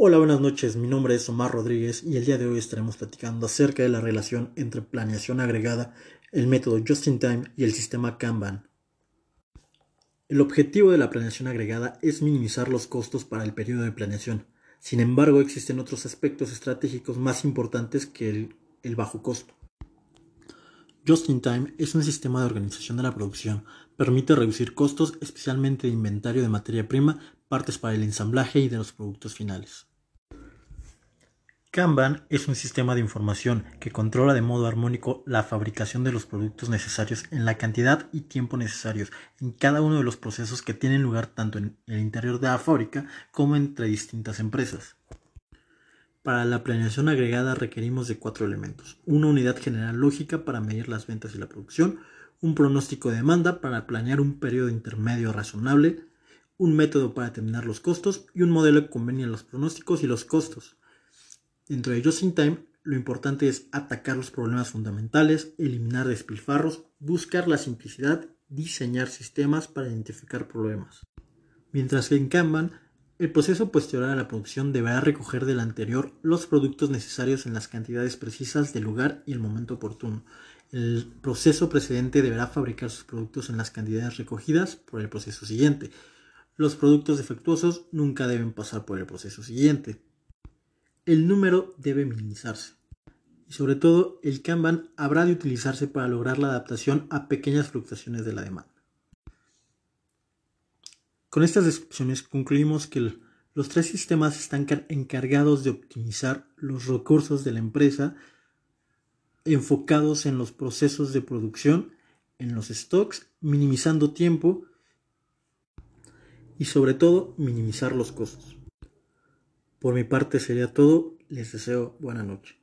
Hola, buenas noches. Mi nombre es Omar Rodríguez y el día de hoy estaremos platicando acerca de la relación entre planeación agregada, el método Just in Time y el sistema Kanban. El objetivo de la planeación agregada es minimizar los costos para el periodo de planeación. Sin embargo, existen otros aspectos estratégicos más importantes que el, el bajo costo. Just in Time es un sistema de organización de la producción. Permite reducir costos, especialmente de inventario de materia prima, partes para el ensamblaje y de los productos finales. Kanban es un sistema de información que controla de modo armónico la fabricación de los productos necesarios en la cantidad y tiempo necesarios en cada uno de los procesos que tienen lugar tanto en el interior de la fábrica como entre distintas empresas. Para la planeación agregada requerimos de cuatro elementos. Una unidad general lógica para medir las ventas y la producción, un pronóstico de demanda para planear un periodo intermedio razonable, un método para determinar los costos y un modelo que convenía los pronósticos y los costos. Dentro de Just in Time, lo importante es atacar los problemas fundamentales, eliminar despilfarros, buscar la simplicidad, diseñar sistemas para identificar problemas. Mientras que en Kanban el proceso posterior a la producción deberá recoger del anterior los productos necesarios en las cantidades precisas del lugar y el momento oportuno. El proceso precedente deberá fabricar sus productos en las cantidades recogidas por el proceso siguiente. Los productos defectuosos nunca deben pasar por el proceso siguiente. El número debe minimizarse. Y sobre todo, el Kanban habrá de utilizarse para lograr la adaptación a pequeñas fluctuaciones de la demanda. Con estas descripciones concluimos que los tres sistemas están encargados de optimizar los recursos de la empresa enfocados en los procesos de producción, en los stocks, minimizando tiempo y sobre todo minimizar los costos. Por mi parte sería todo, les deseo buena noche.